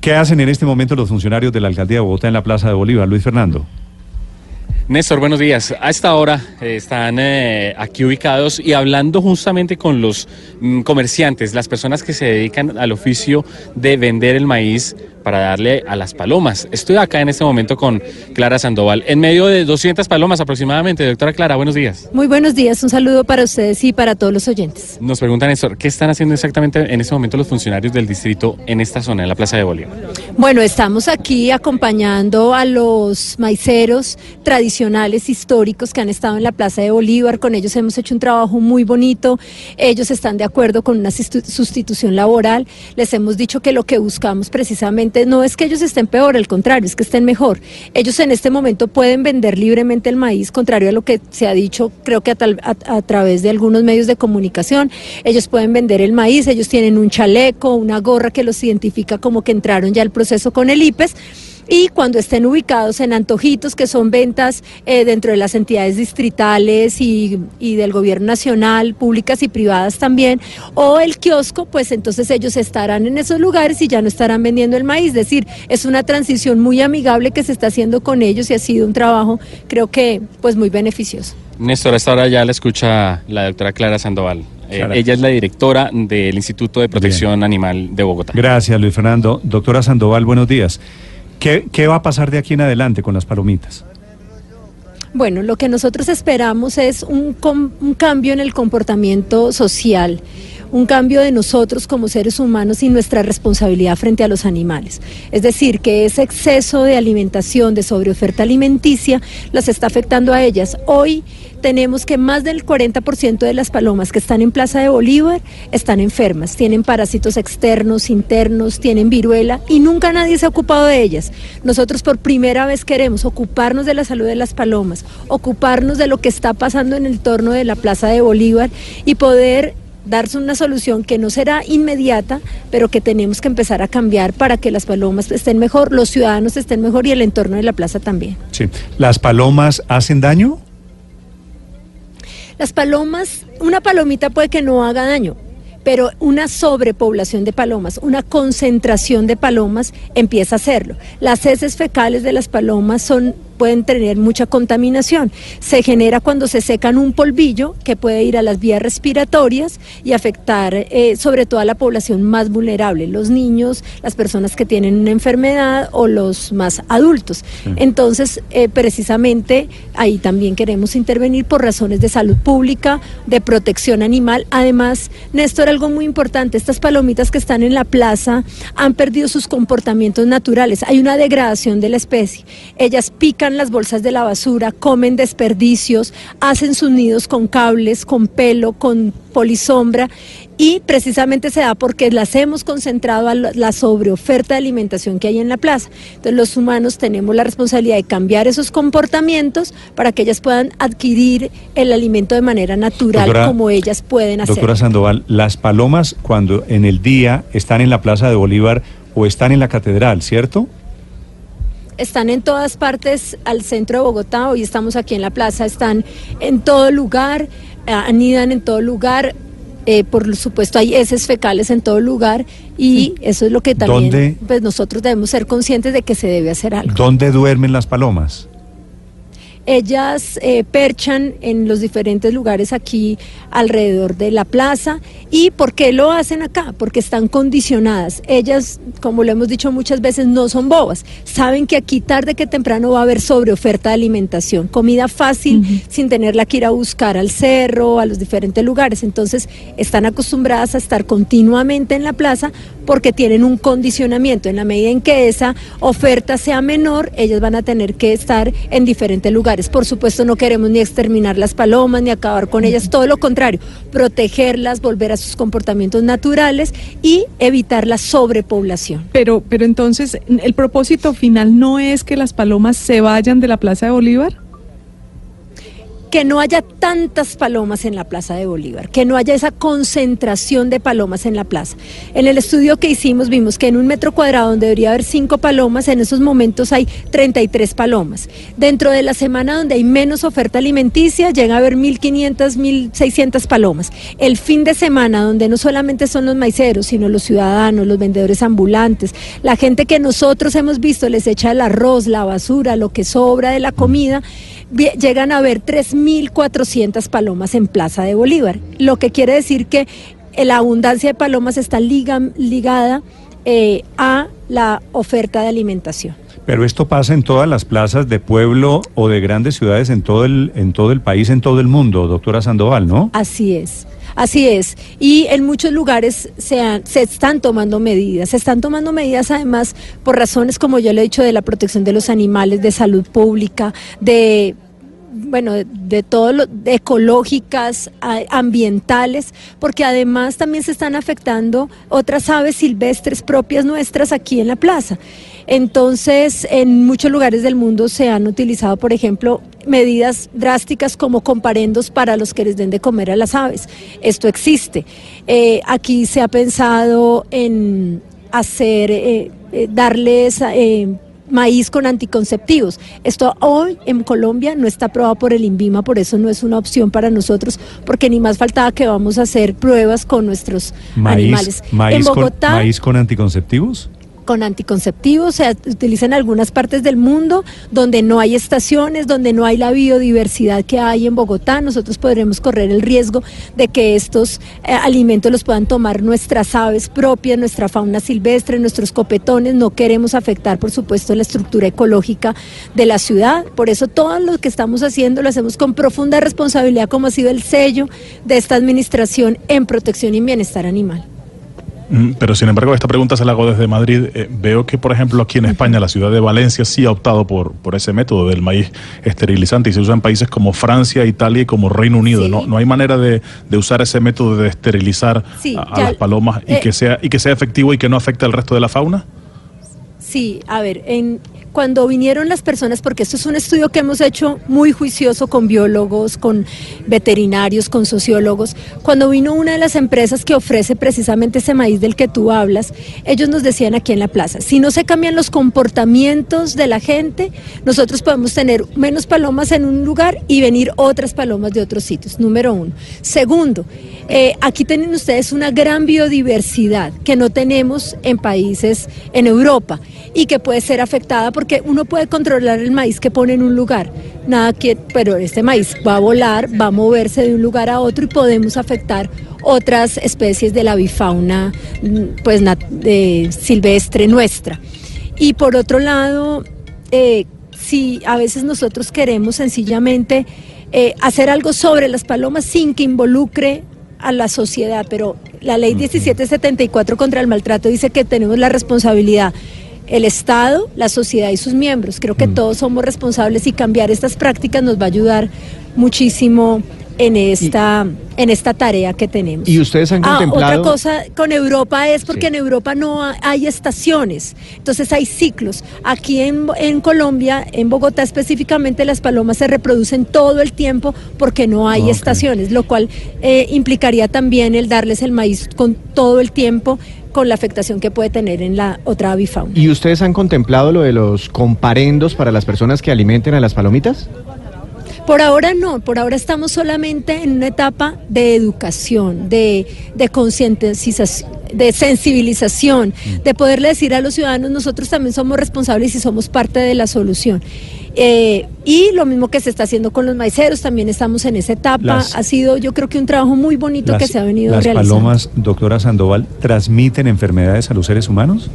¿Qué hacen en este momento los funcionarios de la alcaldía de Bogotá en la Plaza de Bolívar, Luis Fernando? Néstor, buenos días. A esta hora eh, están eh, aquí ubicados y hablando justamente con los mm, comerciantes, las personas que se dedican al oficio de vender el maíz para darle a las palomas. Estoy acá en este momento con Clara Sandoval, en medio de 200 palomas aproximadamente. Doctora Clara, buenos días. Muy buenos días, un saludo para ustedes y para todos los oyentes. Nos preguntan, Néstor, ¿qué están haciendo exactamente en este momento los funcionarios del distrito en esta zona, en la Plaza de Bolívar? Bueno, estamos aquí acompañando a los maiceros tradicionales, históricos que han estado en la Plaza de Bolívar. Con ellos hemos hecho un trabajo muy bonito. Ellos están de acuerdo con una sustitución laboral. Les hemos dicho que lo que buscamos precisamente no es que ellos estén peor, al contrario, es que estén mejor. Ellos en este momento pueden vender libremente el maíz, contrario a lo que se ha dicho, creo que a, a través de algunos medios de comunicación. Ellos pueden vender el maíz, ellos tienen un chaleco, una gorra que los identifica como que entraron ya al proceso con el IPES y cuando estén ubicados en antojitos, que son ventas eh, dentro de las entidades distritales y, y, del gobierno nacional, públicas y privadas también, o el kiosco, pues entonces ellos estarán en esos lugares y ya no estarán vendiendo el maíz. Es decir, es una transición muy amigable que se está haciendo con ellos y ha sido un trabajo, creo que, pues muy beneficioso. Néstor, hasta ahora ya la escucha la doctora Clara Sandoval. Eh, ella es la directora del Instituto de Protección Animal de Bogotá. Gracias, Luis Fernando. Doctora Sandoval, buenos días. ¿Qué, va a pasar de aquí en adelante con las palomitas? Bueno, lo que nosotros esperamos es un, un, cambio en el comportamiento social, un cambio de nosotros como seres humanos y nuestra responsabilidad frente a los animales. Es decir, que ese exceso de alimentación, de sobreoferta alimenticia, las está afectando a ellas. Hoy tenemos que más del 40% de las palomas que están en Plaza de Bolívar están enfermas, tienen parásitos externos, internos, tienen viruela y nunca nadie se ha ocupado de ellas. Nosotros por primera vez queremos ocuparnos de la salud de las palomas, ocuparnos de lo que está pasando en el torno de la Plaza de Bolívar y poder darse una solución que no será inmediata, pero que tenemos que empezar a cambiar para que las palomas estén mejor, los ciudadanos estén mejor y el entorno de la plaza también. Sí. ¿Las palomas hacen daño? Las palomas, una palomita puede que no haga daño, pero una sobrepoblación de palomas, una concentración de palomas empieza a hacerlo. Las heces fecales de las palomas son pueden tener mucha contaminación. Se genera cuando se secan un polvillo que puede ir a las vías respiratorias y afectar eh, sobre todo a la población más vulnerable, los niños, las personas que tienen una enfermedad o los más adultos. Entonces, eh, precisamente ahí también queremos intervenir por razones de salud pública, de protección animal. Además, Néstor, algo muy importante, estas palomitas que están en la plaza han perdido sus comportamientos naturales. Hay una degradación de la especie. Ellas pican las bolsas de la basura, comen desperdicios, hacen sus nidos con cables, con pelo, con polisombra y precisamente se da porque las hemos concentrado a la sobreoferta de alimentación que hay en la plaza. Entonces los humanos tenemos la responsabilidad de cambiar esos comportamientos para que ellas puedan adquirir el alimento de manera natural como ellas pueden hacer. Doctora Sandoval, las palomas cuando en el día están en la Plaza de Bolívar o están en la catedral, ¿cierto? están en todas partes al centro de Bogotá, hoy estamos aquí en la plaza, están en todo lugar, eh, anidan en todo lugar, eh, por supuesto hay heces fecales en todo lugar y eso es lo que también pues nosotros debemos ser conscientes de que se debe hacer algo. ¿Dónde duermen las palomas? Ellas eh, perchan en los diferentes lugares aquí alrededor de la plaza. ¿Y por qué lo hacen acá? Porque están condicionadas. Ellas, como lo hemos dicho muchas veces, no son bobas. Saben que aquí tarde que temprano va a haber sobreoferta de alimentación, comida fácil, sin tenerla que ir a buscar al cerro, a los diferentes lugares. Entonces, están acostumbradas a estar continuamente en la plaza porque tienen un condicionamiento. En la medida en que esa oferta sea menor, ellas van a tener que estar en diferentes lugares. Por supuesto, no queremos ni exterminar las palomas, ni acabar con ellas, todo lo contrario, protegerlas, volver a sus comportamientos naturales y evitar la sobrepoblación. Pero, pero entonces, ¿el propósito final no es que las palomas se vayan de la Plaza de Bolívar? Que no haya tantas palomas en la Plaza de Bolívar, que no haya esa concentración de palomas en la plaza. En el estudio que hicimos vimos que en un metro cuadrado donde debería haber cinco palomas, en esos momentos hay 33 palomas. Dentro de la semana donde hay menos oferta alimenticia, llega a haber 1.500, 1.600 palomas. El fin de semana donde no solamente son los maiceros, sino los ciudadanos, los vendedores ambulantes, la gente que nosotros hemos visto les echa el arroz, la basura, lo que sobra de la comida, llegan a haber 3.400 palomas en Plaza de Bolívar, lo que quiere decir que la abundancia de palomas está ligada eh, a la oferta de alimentación. Pero esto pasa en todas las plazas de pueblo o de grandes ciudades en todo el, en todo el país, en todo el mundo, doctora Sandoval, ¿no? Así es. Así es. Y en muchos lugares se, se están tomando medidas. Se están tomando medidas además por razones, como yo le he dicho, de la protección de los animales, de salud pública, de bueno, de, todo lo ecológicas, ambientales, porque además también se están afectando otras aves silvestres propias nuestras aquí en la plaza. Entonces, en muchos lugares del mundo se han utilizado, por ejemplo, medidas drásticas como comparendos para los que les den de comer a las aves. Esto existe. Eh, aquí se ha pensado en hacer, eh, eh, darles maíz con anticonceptivos. Esto hoy en Colombia no está aprobado por el INVIMA, por eso no es una opción para nosotros, porque ni más faltaba que vamos a hacer pruebas con nuestros animales. en Bogotá, ¿Maíz con anticonceptivos? Con anticonceptivos, se utiliza en algunas partes del mundo donde no hay estaciones, donde no hay la biodiversidad que hay en Bogotá. Nosotros podremos correr el riesgo de que estos eh, alimentos los puedan tomar nuestras aves propias, nuestra fauna silvestre, nuestros copetones. No queremos afectar, por supuesto, la estructura ecológica de la ciudad. Por eso todo lo que estamos haciendo lo hacemos con profunda responsabilidad, como ha sido el sello de esta administración en protección y bienestar animal. Mm, pero sin embargo, esta pregunta se la hago desde Madrid. Eh, veo que, por ejemplo, aquí en España, la ciudad de Valencia sí ha optado por, por ese método del maíz esterilizante y se usa en países como Francia, Italia y como Reino Unido. ¿no? ¿No hay manera de, usar ese método de esterilizar a, las palomas y, eh, que sea, y que sea efectivo y que no afecte al resto de la fauna? Sí, a ver, en, cuando vinieron las personas, porque esto es un estudio que hemos hecho muy juicioso con biólogos, con veterinarios, con sociólogos, cuando vino una de las empresas que ofrece precisamente ese maíz del que tú hablas, ellos nos decían aquí en la plaza, si no se cambian los comportamientos de la gente, nosotros podemos tener menos palomas en un lugar y venir otras palomas de otros sitios, número uno. Segundo, eh, aquí tienen ustedes una gran biodiversidad que no tenemos en países en Europa y que puede ser afectada porque uno puede controlar el maíz que pone en un lugar, nada que, pero este maíz va a volar, va a moverse de un lugar a otro y podemos afectar otras especies de la bifauna mm, pues, silvestre nuestra. Y por otro lado, eh, si a veces nosotros queremos sencillamente eh, hacer algo sobre las palomas sin que involucre a la sociedad, pero la ley 1774 contra el maltrato dice que tenemos la responsabilidad el Estado, la sociedad y sus miembros. Creo que mm. todos somos responsables y cambiar estas prácticas nos va a ayudar muchísimo en esta, en esta tarea que tenemos. ¿Y ustedes han contemplado? Ah, otra cosa con Europa es porque en Europa no hay estaciones, entonces hay ciclos. Aquí en, en, Colombia, en Bogotá específicamente, las palomas se reproducen todo el tiempo porque no hay estaciones, lo cual eh, implicaría también el darles el maíz con todo el tiempo con la afectación que puede tener en la otra avifauna. ¿Y ustedes han contemplado lo de los comparendos para las personas que alimenten a las palomitas? Por ahora no, por ahora estamos solamente en una etapa de educación, de, de concientización, de sensibilización, de poderle decir a los ciudadanos, nosotros también somos responsables y somos parte de la solución. Eh, y lo mismo que se está haciendo con los maiceros, también estamos en esa etapa. ha sido, yo creo que un trabajo muy bonito que se ha venido realizando. ¿Las palomas, doctora Sandoval, transmiten enfermedades a los seres humanos?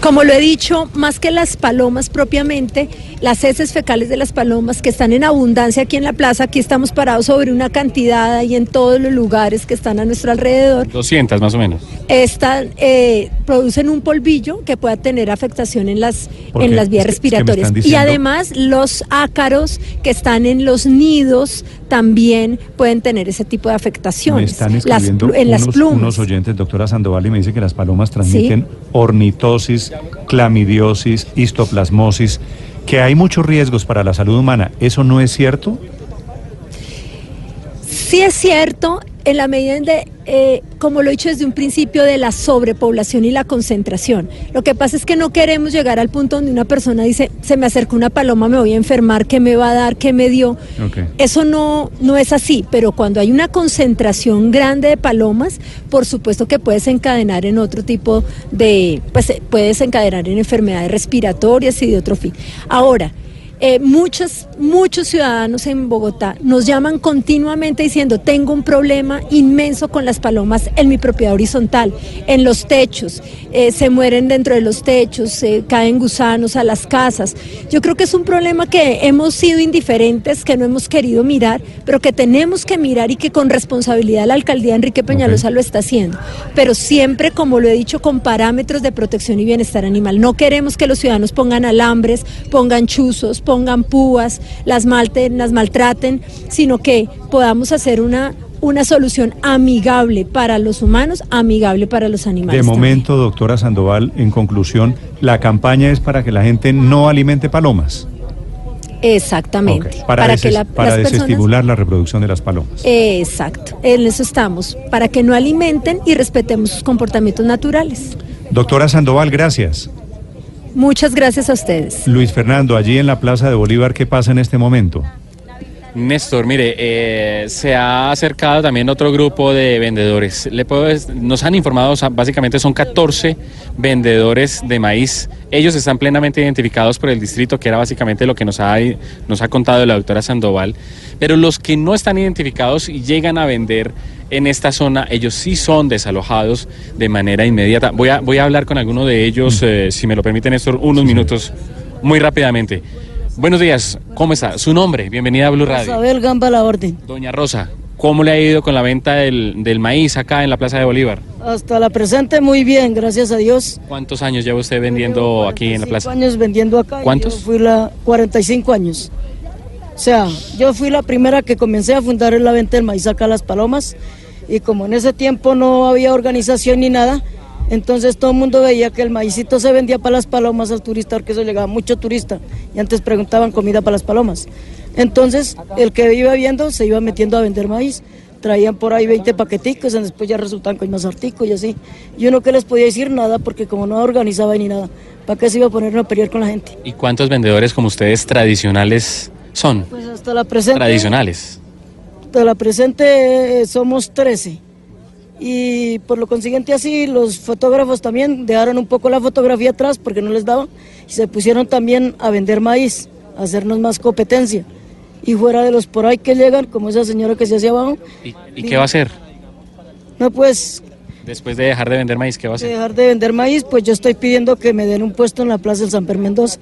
Como lo he dicho, más que las palomas propiamente, las heces fecales de las palomas que están en abundancia aquí en la plaza, aquí estamos parados sobre una cantidad y en todos los lugares que están a nuestro alrededor. 200 más o menos. Están, eh, producen un polvillo que pueda tener afectación en las, en las vías respiratorias. y además los ácaros que están en los nidos también pueden tener ese tipo de afectaciones. están escribiendo en las plumas. unos oyentes, doctora Sandoval, y me dice que las palomas transmiten ornitosis, clamidiosis, histoplasmosis, que hay muchos riesgos para la salud humana. ¿Eso no es cierto? Sí es cierto en la medida en de, eh, como lo he dicho desde un principio, de la sobrepoblación y la concentración. Lo que pasa es que no queremos llegar al punto donde una persona dice, se me acerca una paloma, me voy a enfermar, ¿qué me va a dar? ¿Qué me dio? Eso no, no es así, pero cuando hay una concentración grande de palomas, por supuesto que puede desencadenar en otro tipo de, pues eh, puede desencadenar en enfermedades respiratorias y de otro fin. Ahora, eh, muchos, muchos ciudadanos en Bogotá nos llaman continuamente diciendo, tengo un problema inmenso con las palomas en mi propiedad horizontal, en los techos, eh, se mueren dentro de los techos, se caen gusanos a las casas. Yo creo que es un problema que hemos sido indiferentes, que no hemos querido mirar, pero que tenemos que mirar y que con responsabilidad la alcaldía Enrique Peñalosa lo está haciendo. Pero siempre, como lo he dicho, con parámetros de protección y bienestar animal. No queremos que los ciudadanos pongan alambres, pongan chuzos, pongan púas, las, malten, las maltraten, sino que podamos hacer una, una solución amigable para los humanos, amigable para los animales. De también. momento, doctora Sandoval, en conclusión, la campaña es para que la gente no alimente palomas. Exactamente. Para, que la- para las personas- desestimular la reproducción de las palomas. Exacto, en eso estamos, para que no alimenten y respetemos sus comportamientos naturales. Doctora Sandoval, gracias. Muchas gracias a ustedes. Luis Fernando, allí en la Plaza de Bolívar, ¿qué pasa en este momento? Néstor, mire, eh, se ha acercado también otro grupo de vendedores. Le puedo nos han informado, básicamente son 14 vendedores de maíz. Ellos están plenamente identificados por el distrito, que era básicamente lo que nos ha, nos ha contado la doctora Sandoval. Pero los que no están identificados y llegan a vender en esta zona, ellos sí son desalojados de manera inmediata. Voy a, voy a hablar con alguno de ellos, eh, si me lo permite, Néstor, unos minutos, muy rápidamente. Buenos días, ¿cómo está? Su nombre, bienvenida a Blue Radio. Isabel Gamba la orden. Doña Rosa, ¿cómo le ha ido con la venta del, del maíz acá en la Plaza de Bolívar? Hasta la presente muy bien, gracias a Dios. ¿Cuántos años lleva usted vendiendo aquí en la 45 plaza? años vendiendo acá. y ¿Cuántos? Yo fui la 45 años. O sea, yo fui la primera que comencé a fundar la venta del maíz acá a Las Palomas y como en ese tiempo no había organización ni nada, entonces todo el mundo veía que el maízito se vendía para las palomas al turista, porque eso llegaba mucho turista y antes preguntaban comida para las palomas. Entonces el que iba viendo se iba metiendo a vender maíz. Traían por ahí 20 paqueticos, y después ya resultaban con más artículos y así. Y uno que les podía decir nada, porque como no organizaba ni nada, ¿para qué se iba a poner a pelear con la gente? ¿Y cuántos vendedores como ustedes tradicionales son? Pues hasta la presente. Tradicionales. Hasta la presente eh, somos 13. Y por lo consiguiente así, los fotógrafos también dejaron un poco la fotografía atrás porque no les daba y se pusieron también a vender maíz, a hacernos más competencia. Y fuera de los por ahí que llegan, como esa señora que se hace abajo, ¿Y, y qué va a hacer? no pues Después de dejar de vender maíz, ¿qué va a de hacer? dejar de vender maíz, pues yo estoy pidiendo que me den un puesto en la Plaza del San Mendoza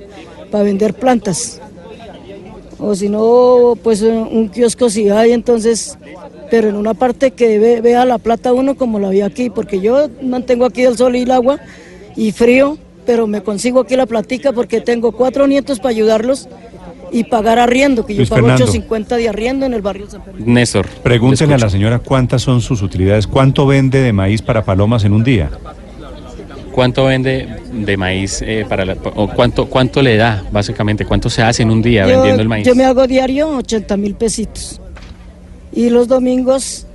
para vender plantas. O si no, pues un kiosco si hay, entonces, pero en una parte que ve- vea la plata uno como la vi aquí, porque yo mantengo aquí el sol y el agua y frío, pero me consigo aquí la platica porque tengo cuatro nietos para ayudarlos y pagar arriendo, que yo pago Fernando. 8.50 de arriendo en el barrio San Fernando. Néstor. Pregúntele a la señora cuántas son sus utilidades, cuánto vende de maíz para palomas en un día. ¿Cuánto vende de maíz eh, para la- o cuánto cuánto le da básicamente? ¿Cuánto se hace en un día Yo- vendiendo el maíz? Yo me hago diario 80 mil pesitos. Y los domingos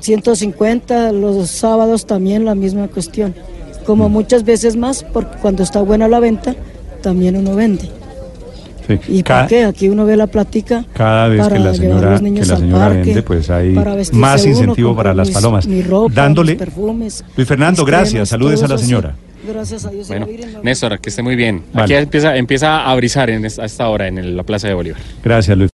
150, los sábados también la misma cuestión. Como muchas veces más, porque cuando está buena la venta, también uno vende. Sí. ¿Y Ca- para qué? Aquí uno ve la platica. Cada vez que para la llevar a señora, los que la señora parque, vende, pues hay más uno, incentivo para las mis- palomas. Mi ropa, Dándole, mis perfumes. Luis Fernando, mis gracias, cremas, saludes a la eso así. señora. Gracias a Dios. la Bueno, no- Néstor, que esté muy bien. Vale. Aquí empieza, empieza a brisar en esta- a esta hora en el- la Plaza de Bolívar. Gracias, Luis.